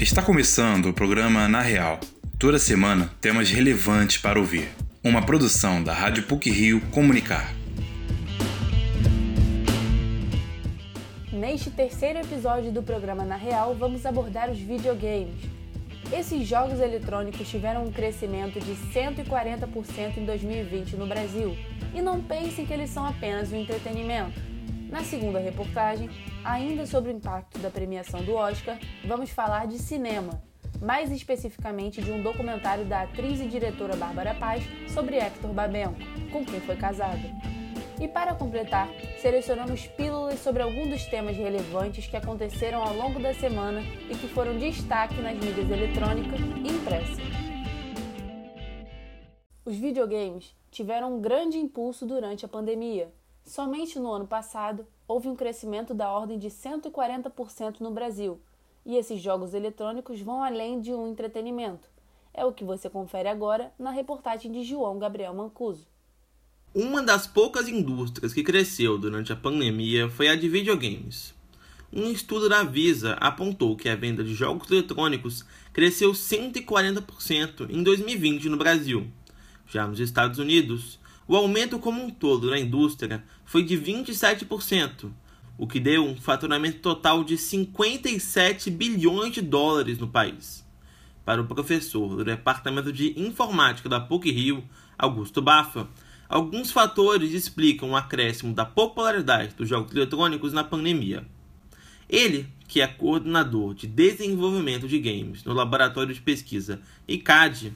Está começando o programa Na Real. Toda semana, temas relevantes para ouvir. Uma produção da Rádio PUC Rio Comunicar. Neste terceiro episódio do programa Na Real, vamos abordar os videogames. Esses jogos eletrônicos tiveram um crescimento de 140% em 2020 no Brasil. E não pensem que eles são apenas um entretenimento. Na segunda reportagem, ainda sobre o impacto da premiação do Oscar, vamos falar de cinema, mais especificamente de um documentário da atriz e diretora Bárbara Paz sobre Hector Babenco, com quem foi casada. E para completar, selecionamos pílulas sobre alguns dos temas relevantes que aconteceram ao longo da semana e que foram destaque nas mídias eletrônica e impressa. Os videogames tiveram um grande impulso durante a pandemia, Somente no ano passado, houve um crescimento da ordem de 140% no Brasil, e esses jogos eletrônicos vão além de um entretenimento. É o que você confere agora na reportagem de João Gabriel Mancuso. Uma das poucas indústrias que cresceu durante a pandemia foi a de videogames. Um estudo da Visa apontou que a venda de jogos eletrônicos cresceu 140% em 2020 no Brasil. Já nos Estados Unidos, o aumento como um todo na indústria foi de 27%, o que deu um faturamento total de 57 bilhões de dólares no país. Para o professor do Departamento de Informática da PUC-Rio, Augusto Bafa, alguns fatores explicam o acréscimo da popularidade dos jogos eletrônicos na pandemia. Ele, que é coordenador de desenvolvimento de games no Laboratório de Pesquisa ICAD,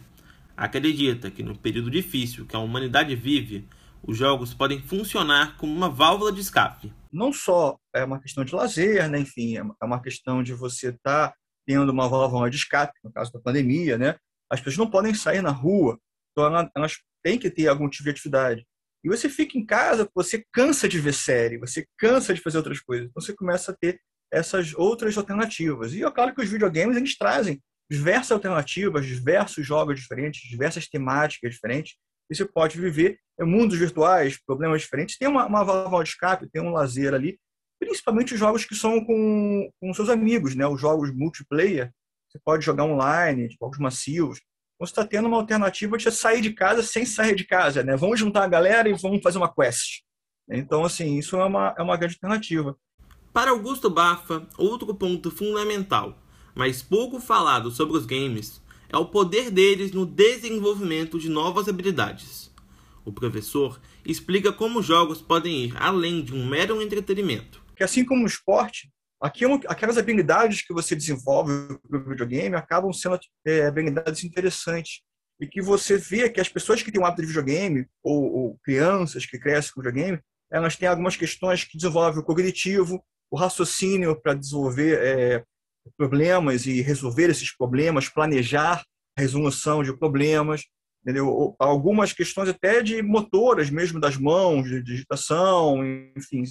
acredita que no período difícil que a humanidade vive, os jogos podem funcionar como uma válvula de escape. Não só é uma questão de lazer, né? enfim, é uma questão de você estar tá tendo uma válvula de escape, no caso da pandemia, né? As pessoas não podem sair na rua, então elas têm que ter algum tipo de atividade. E você fica em casa, você cansa de ver série, você cansa de fazer outras coisas. Então você começa a ter essas outras alternativas. E é claro que os videogames eles trazem diversas alternativas, diversos jogos diferentes, diversas temáticas diferentes. E você pode viver em mundos virtuais, problemas diferentes. Tem uma, uma válvula de escape, tem um lazer ali, principalmente os jogos que são com, com seus amigos, né? os jogos multiplayer. Você pode jogar online, jogos massivos. Então, você está tendo uma alternativa de sair de casa sem sair de casa. Né? Vamos juntar a galera e vamos fazer uma quest. Então, assim, isso é uma, é uma grande alternativa. Para Augusto Bafa, outro ponto fundamental mas pouco falado sobre os games é o poder deles no desenvolvimento de novas habilidades. O professor explica como jogos podem ir além de um mero entretenimento. Que assim como o esporte, aquelas habilidades que você desenvolve no videogame acabam sendo é, habilidades interessantes e que você vê que as pessoas que têm um hábito de videogame ou, ou crianças que crescem com videogame, elas têm algumas questões que desenvolvem o cognitivo, o raciocínio para desenvolver é, problemas e resolver esses problemas, planejar a resolução de problemas, entendeu? Algumas questões até de motoras mesmo das mãos, de digitação, enfim,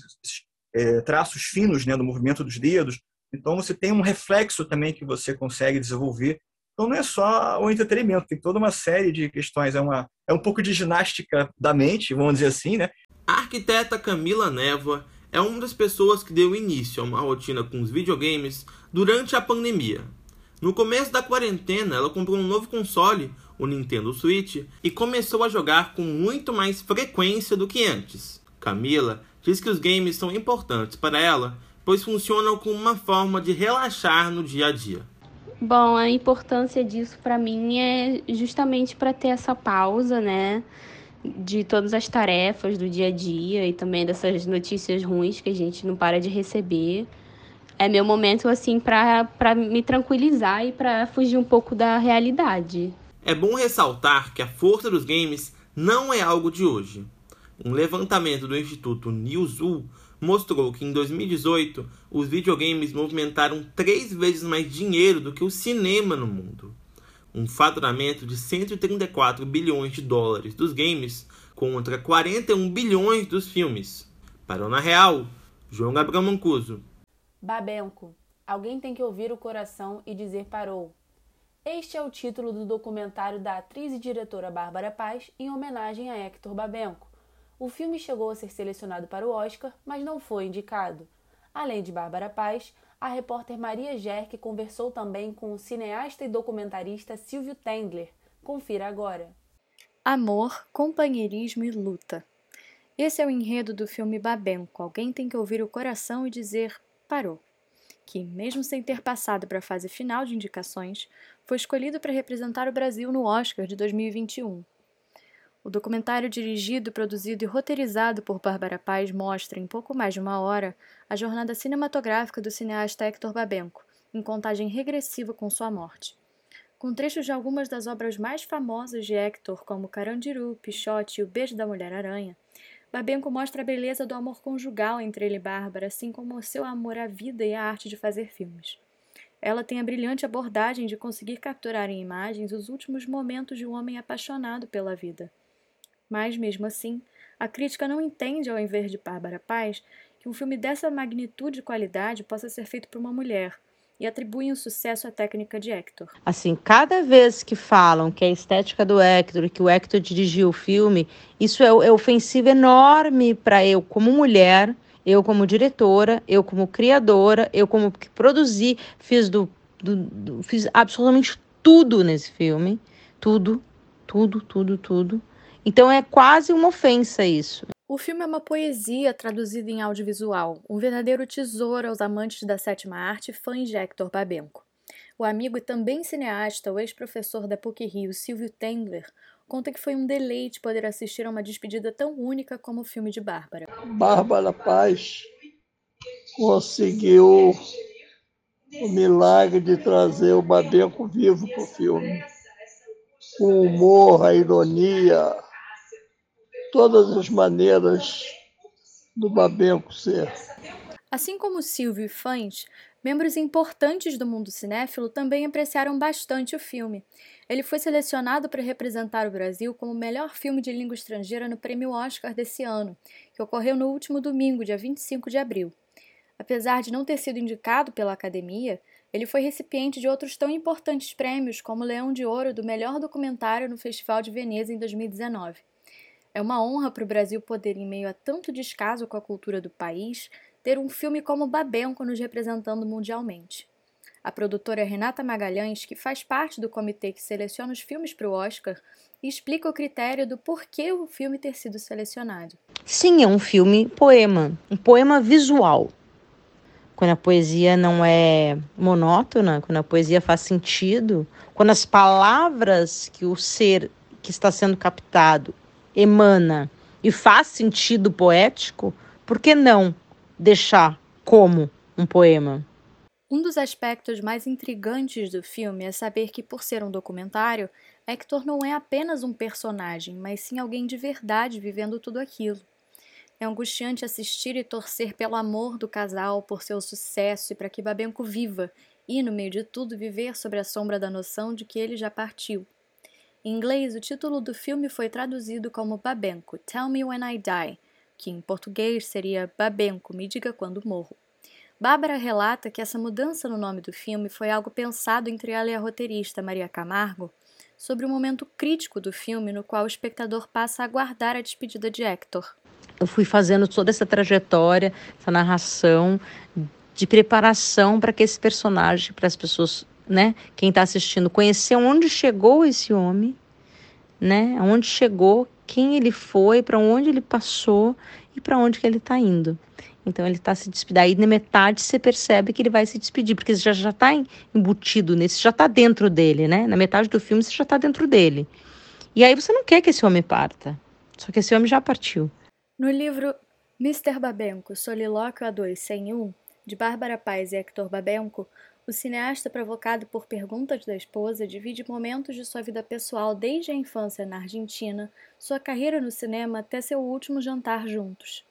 é, traços finos né, no movimento dos dedos. Então você tem um reflexo também que você consegue desenvolver. Então não é só o entretenimento, tem toda uma série de questões. É, uma, é um pouco de ginástica da mente, vamos dizer assim, né? A arquiteta Camila Névoa é uma das pessoas que deu início a uma rotina com os videogames durante a pandemia. No começo da quarentena, ela comprou um novo console, o Nintendo Switch, e começou a jogar com muito mais frequência do que antes. Camila diz que os games são importantes para ela, pois funcionam como uma forma de relaxar no dia a dia. Bom, a importância disso para mim é justamente para ter essa pausa, né? De todas as tarefas do dia a dia e também dessas notícias ruins que a gente não para de receber. É meu momento assim para me tranquilizar e para fugir um pouco da realidade. É bom ressaltar que a força dos games não é algo de hoje. Um levantamento do Instituto Newzoo mostrou que em 2018 os videogames movimentaram três vezes mais dinheiro do que o cinema no mundo um faturamento de 134 bilhões de dólares dos games contra 41 bilhões dos filmes. Parou na real, João Gabriel Mancuso. Babenco, alguém tem que ouvir o coração e dizer parou. Este é o título do documentário da atriz e diretora Bárbara Paz em homenagem a Hector Babenco. O filme chegou a ser selecionado para o Oscar, mas não foi indicado. Além de Bárbara Paz, a repórter Maria Gerck conversou também com o cineasta e documentarista Silvio Tendler. Confira agora. Amor, companheirismo e luta. Esse é o enredo do filme Babenco. Alguém tem que ouvir o coração e dizer parou. Que, mesmo sem ter passado para a fase final de indicações, foi escolhido para representar o Brasil no Oscar de 2021. O documentário dirigido, produzido e roteirizado por Bárbara Paz mostra, em pouco mais de uma hora, a jornada cinematográfica do cineasta Hector Babenco, em contagem regressiva com sua morte. Com trechos de algumas das obras mais famosas de Hector, como Carandiru, Pichote e O Beijo da Mulher-Aranha, Babenco mostra a beleza do amor conjugal entre ele e Bárbara, assim como o seu amor à vida e à arte de fazer filmes. Ela tem a brilhante abordagem de conseguir capturar em imagens os últimos momentos de um homem apaixonado pela vida. Mas, mesmo assim, a crítica não entende, ao invés de Bárbara Paz, que um filme dessa magnitude e qualidade possa ser feito por uma mulher, e atribuem o sucesso à técnica de Hector. Assim, cada vez que falam que a estética do Hector, que o Hector dirigiu o filme, isso é, é ofensivo enorme para eu como mulher, eu como diretora, eu como criadora, eu como que produzi, fiz do, do, do fiz absolutamente tudo nesse filme, tudo, tudo, tudo, tudo. Então é quase uma ofensa isso. O filme é uma poesia traduzida em audiovisual, um verdadeiro tesouro aos amantes da sétima arte e fãs de Hector Babenco. O amigo e também cineasta, o ex-professor da PUC-Rio, Silvio Tendler, conta que foi um deleite poder assistir a uma despedida tão única como o filme de Bárbara. Bárbara Paz conseguiu o milagre de trazer o Babenco vivo para o filme. O humor, a ironia, todas as maneiras do Babenco ser. Assim como Silvio e fãs, membros importantes do mundo cinéfilo também apreciaram bastante o filme. Ele foi selecionado para representar o Brasil como o melhor filme de língua estrangeira no Prêmio Oscar desse ano, que ocorreu no último domingo, dia 25 de abril. Apesar de não ter sido indicado pela Academia, ele foi recipiente de outros tão importantes prêmios como o Leão de Ouro do melhor documentário no Festival de Veneza em 2019. É uma honra para o Brasil poder, em meio a tanto descaso com a cultura do país, ter um filme como Babenco nos representando mundialmente. A produtora Renata Magalhães, que faz parte do comitê que seleciona os filmes para o Oscar, explica o critério do porquê o filme ter sido selecionado. Sim, é um filme poema, um poema visual. Quando a poesia não é monótona, quando a poesia faz sentido, quando as palavras que o ser que está sendo captado emana e faz sentido poético, por que não deixar como um poema? Um dos aspectos mais intrigantes do filme é saber que, por ser um documentário, Hector não é apenas um personagem, mas sim alguém de verdade vivendo tudo aquilo. É angustiante assistir e torcer pelo amor do casal, por seu sucesso e para que Babenco viva, e, no meio de tudo, viver sobre a sombra da noção de que ele já partiu. Em inglês, o título do filme foi traduzido como Babenco, Tell Me When I Die, que em português seria Babenco, Me Diga Quando Morro. Bárbara relata que essa mudança no nome do filme foi algo pensado entre ela e a roteirista Maria Camargo sobre o momento crítico do filme no qual o espectador passa a aguardar a despedida de Hector. Eu fui fazendo toda essa trajetória, essa narração de preparação para que esse personagem, para as pessoas né? Quem está assistindo conhecer onde chegou esse homem, né? Onde chegou, quem ele foi, para onde ele passou e para onde que ele está indo. Então ele está se despedindo. Aí na metade você percebe que ele vai se despedir, porque você já já está embutido nesse, já está dentro dele, né? Na metade do filme você já está dentro dele. E aí você não quer que esse homem parta. Só que esse homem já partiu. No livro Mr. Babenco, Solilóquio A2 101, de Bárbara Paz e Hector Babenco, o cineasta, provocado por perguntas da esposa, divide momentos de sua vida pessoal desde a infância na Argentina, sua carreira no cinema até seu último jantar juntos.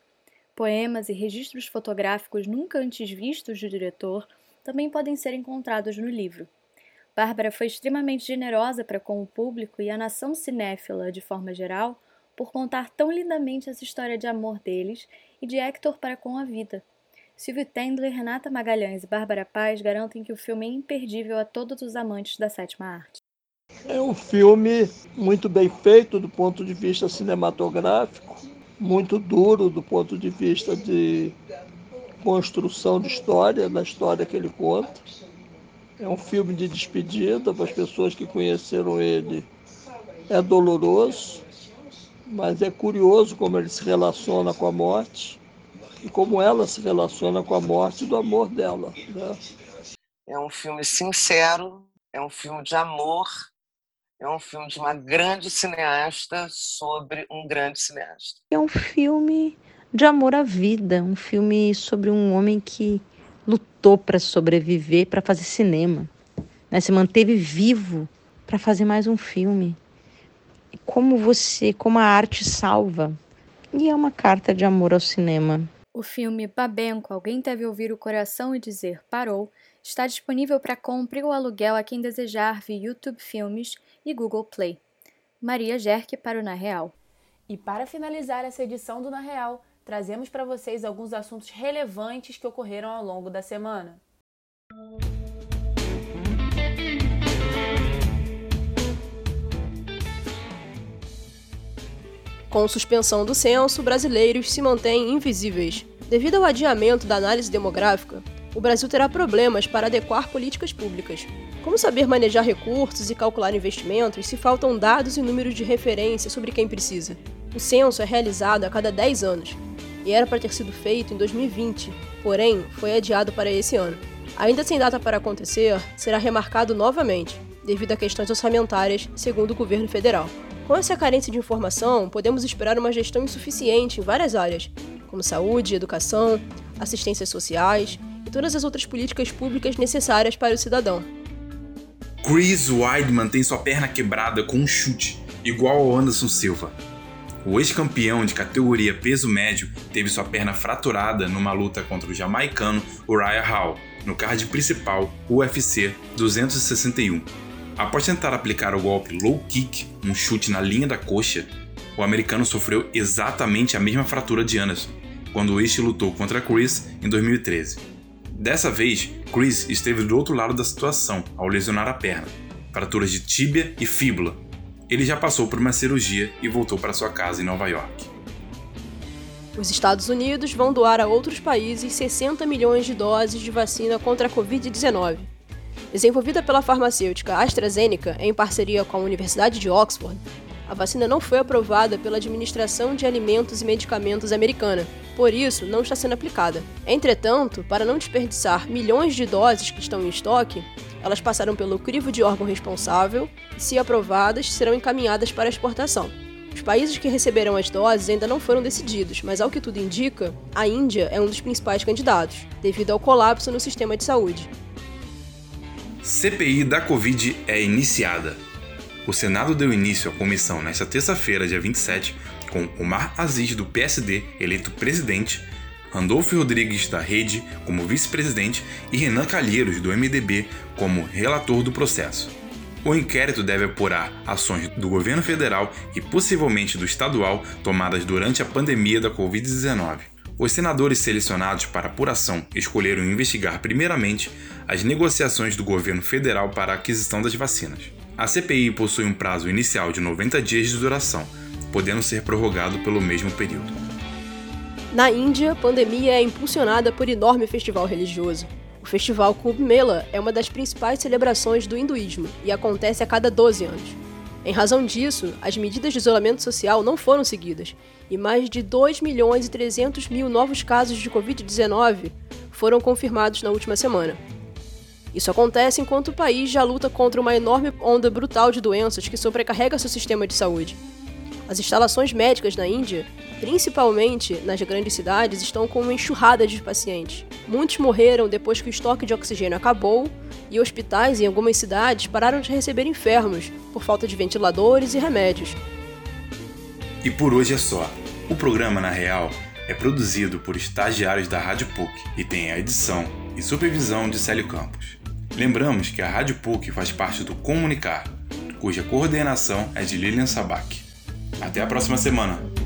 Poemas e registros fotográficos nunca antes vistos do diretor também podem ser encontrados no livro. Bárbara foi extremamente generosa para com o público e a nação cinéfila, de forma geral, por contar tão lindamente essa história de amor deles e de Hector para com a vida, Silvio Tendler, Renata Magalhães e Bárbara Paz garantem que o filme é imperdível a todos os amantes da sétima arte. É um filme muito bem feito do ponto de vista cinematográfico, muito duro do ponto de vista de construção de história, da história que ele conta. É um filme de despedida para as pessoas que conheceram ele. É doloroso, mas é curioso como ele se relaciona com a morte e como ela se relaciona com a morte do amor dela. Né? É um filme sincero, é um filme de amor, é um filme de uma grande cineasta sobre um grande cineasta. É um filme de amor à vida, um filme sobre um homem que lutou para sobreviver, para fazer cinema, né? se manteve vivo para fazer mais um filme. Como você, como a arte salva. E é uma carta de amor ao cinema. O filme Babenco, Alguém Deve Ouvir o Coração e Dizer Parou, está disponível para compra ou aluguel a quem desejar via YouTube Filmes e Google Play. Maria Gerke para o Na Real. E para finalizar essa edição do Na Real, trazemos para vocês alguns assuntos relevantes que ocorreram ao longo da semana. Com suspensão do censo, brasileiros se mantêm invisíveis. Devido ao adiamento da análise demográfica, o Brasil terá problemas para adequar políticas públicas. Como saber manejar recursos e calcular investimentos se faltam dados e números de referência sobre quem precisa? O censo é realizado a cada 10 anos e era para ter sido feito em 2020, porém foi adiado para esse ano. Ainda sem data para acontecer, será remarcado novamente, devido a questões orçamentárias, segundo o governo federal. Com essa carência de informação, podemos esperar uma gestão insuficiente em várias áreas, como saúde, educação, assistências sociais e todas as outras políticas públicas necessárias para o cidadão. Chris Weidman tem sua perna quebrada com um chute, igual ao Anderson Silva. O ex-campeão de categoria peso médio teve sua perna fraturada numa luta contra o jamaicano Uriah Hall, no card principal UFC 261. Após tentar aplicar o golpe low kick, um chute na linha da coxa, o americano sofreu exatamente a mesma fratura de Anderson, quando este lutou contra Chris em 2013. Dessa vez, Chris esteve do outro lado da situação ao lesionar a perna, fraturas de tíbia e fíbula. Ele já passou por uma cirurgia e voltou para sua casa em Nova York. Os Estados Unidos vão doar a outros países 60 milhões de doses de vacina contra a Covid-19. Desenvolvida pela farmacêutica AstraZeneca em parceria com a Universidade de Oxford, a vacina não foi aprovada pela Administração de Alimentos e Medicamentos americana, por isso não está sendo aplicada. Entretanto, para não desperdiçar milhões de doses que estão em estoque, elas passaram pelo crivo de órgão responsável e, se aprovadas, serão encaminhadas para exportação. Os países que receberão as doses ainda não foram decididos, mas ao que tudo indica, a Índia é um dos principais candidatos, devido ao colapso no sistema de saúde. CPI da Covid é iniciada. O Senado deu início à comissão nesta terça-feira, dia 27, com Omar Aziz, do PSD, eleito presidente, Randolfo Rodrigues, da Rede, como vice-presidente, e Renan Calheiros, do MDB, como relator do processo. O inquérito deve apurar ações do governo federal e possivelmente do estadual tomadas durante a pandemia da Covid-19. Os senadores selecionados para apuração escolheram investigar primeiramente as negociações do governo federal para a aquisição das vacinas. A CPI possui um prazo inicial de 90 dias de duração, podendo ser prorrogado pelo mesmo período. Na Índia, a pandemia é impulsionada por enorme festival religioso. O festival Kumbh Mela é uma das principais celebrações do hinduísmo e acontece a cada 12 anos. Em razão disso, as medidas de isolamento social não foram seguidas e mais de 2 milhões e 300 mil novos casos de Covid-19 foram confirmados na última semana. Isso acontece enquanto o país já luta contra uma enorme onda brutal de doenças que sobrecarrega seu sistema de saúde. As instalações médicas na Índia, principalmente nas grandes cidades, estão com uma enxurrada de pacientes. Muitos morreram depois que o estoque de oxigênio acabou e hospitais em algumas cidades pararam de receber enfermos por falta de ventiladores e remédios. E por hoje é só. O programa Na Real é produzido por estagiários da Rádio PUC e tem a edição e supervisão de Célio Campos. Lembramos que a Rádio PUC faz parte do Comunicar, cuja coordenação é de Lilian Sabac. Até a próxima semana!